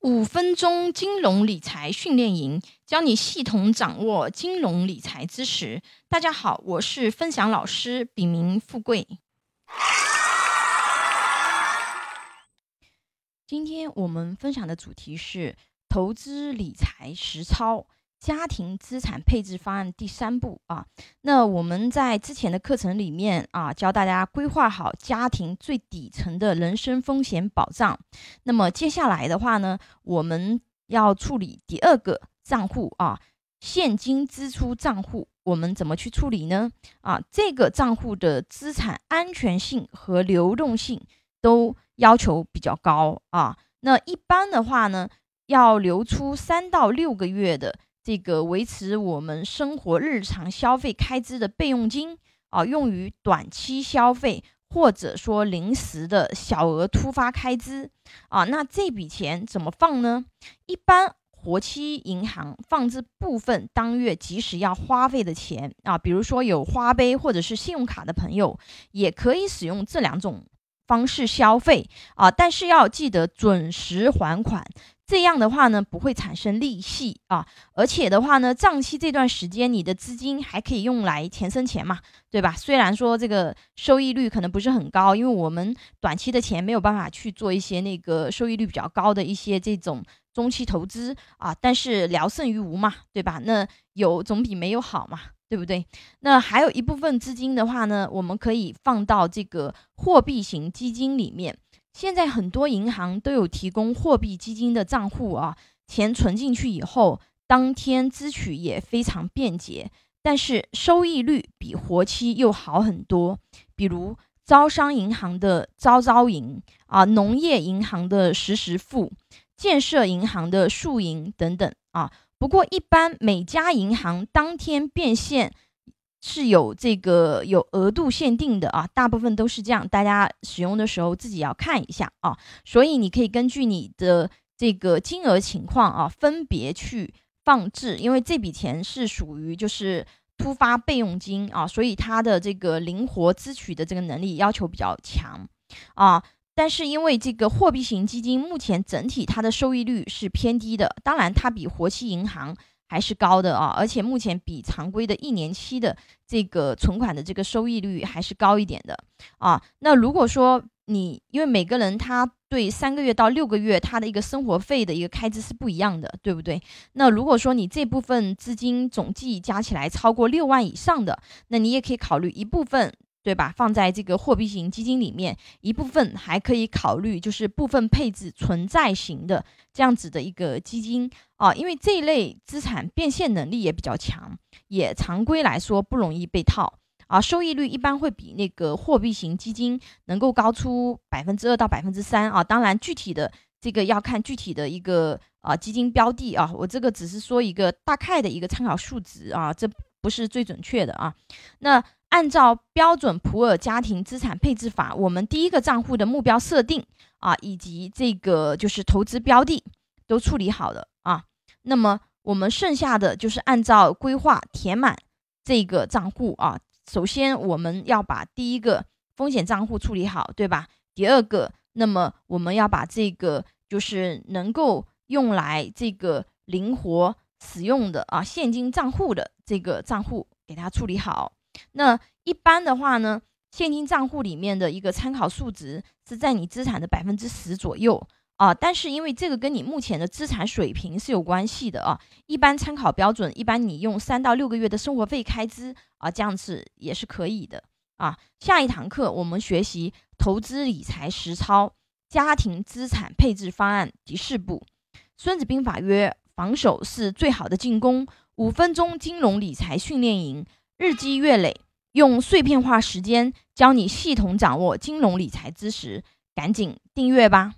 五分钟金融理财训练营，教你系统掌握金融理财知识。大家好，我是分享老师，笔名富贵。今天我们分享的主题是投资理财实操。家庭资产配置方案第三步啊，那我们在之前的课程里面啊，教大家规划好家庭最底层的人身风险保障。那么接下来的话呢，我们要处理第二个账户啊，现金支出账户，我们怎么去处理呢？啊，这个账户的资产安全性和流动性都要求比较高啊。那一般的话呢，要留出三到六个月的。这个维持我们生活日常消费开支的备用金啊，用于短期消费或者说临时的小额突发开支啊，那这笔钱怎么放呢？一般活期银行放置部分当月及时要花费的钱啊，比如说有花呗或者是信用卡的朋友，也可以使用这两种方式消费啊，但是要记得准时还款。这样的话呢，不会产生利息啊，而且的话呢，账期这段时间你的资金还可以用来钱生钱嘛，对吧？虽然说这个收益率可能不是很高，因为我们短期的钱没有办法去做一些那个收益率比较高的一些这种中期投资啊，但是聊胜于无嘛，对吧？那有总比没有好嘛，对不对？那还有一部分资金的话呢，我们可以放到这个货币型基金里面。现在很多银行都有提供货币基金的账户啊，钱存进去以后，当天支取也非常便捷，但是收益率比活期又好很多。比如招商银行的招招银啊，农业银行的时时付，建设银行的数银等等啊。不过一般每家银行当天变现。是有这个有额度限定的啊，大部分都是这样，大家使用的时候自己要看一下啊。所以你可以根据你的这个金额情况啊，分别去放置，因为这笔钱是属于就是突发备用金啊，所以它的这个灵活支取的这个能力要求比较强啊。但是因为这个货币型基金目前整体它的收益率是偏低的，当然它比活期银行。还是高的啊，而且目前比常规的一年期的这个存款的这个收益率还是高一点的啊。那如果说你因为每个人他对三个月到六个月他的一个生活费的一个开支是不一样的，对不对？那如果说你这部分资金总计加起来超过六万以上的，那你也可以考虑一部分。对吧？放在这个货币型基金里面，一部分还可以考虑，就是部分配置存在型的这样子的一个基金啊，因为这一类资产变现能力也比较强，也常规来说不容易被套啊，收益率一般会比那个货币型基金能够高出百分之二到百分之三啊。当然，具体的这个要看具体的一个啊基金标的啊，我这个只是说一个大概的一个参考数值啊，这不是最准确的啊。那按照标准普尔家庭资产配置法，我们第一个账户的目标设定啊，以及这个就是投资标的都处理好了啊。那么我们剩下的就是按照规划填满这个账户啊。首先我们要把第一个风险账户处理好，对吧？第二个，那么我们要把这个就是能够用来这个灵活使用的啊现金账户的这个账户给它处理好。那一般的话呢，现金账户里面的一个参考数值是在你资产的百分之十左右啊。但是因为这个跟你目前的资产水平是有关系的啊。一般参考标准，一般你用三到六个月的生活费开支啊，这样子也是可以的啊。下一堂课我们学习投资理财实操家庭资产配置方案第四步。孙子兵法曰：防守是最好的进攻。五分钟金融理财训练营。日积月累，用碎片化时间教你系统掌握金融理财知识，赶紧订阅吧。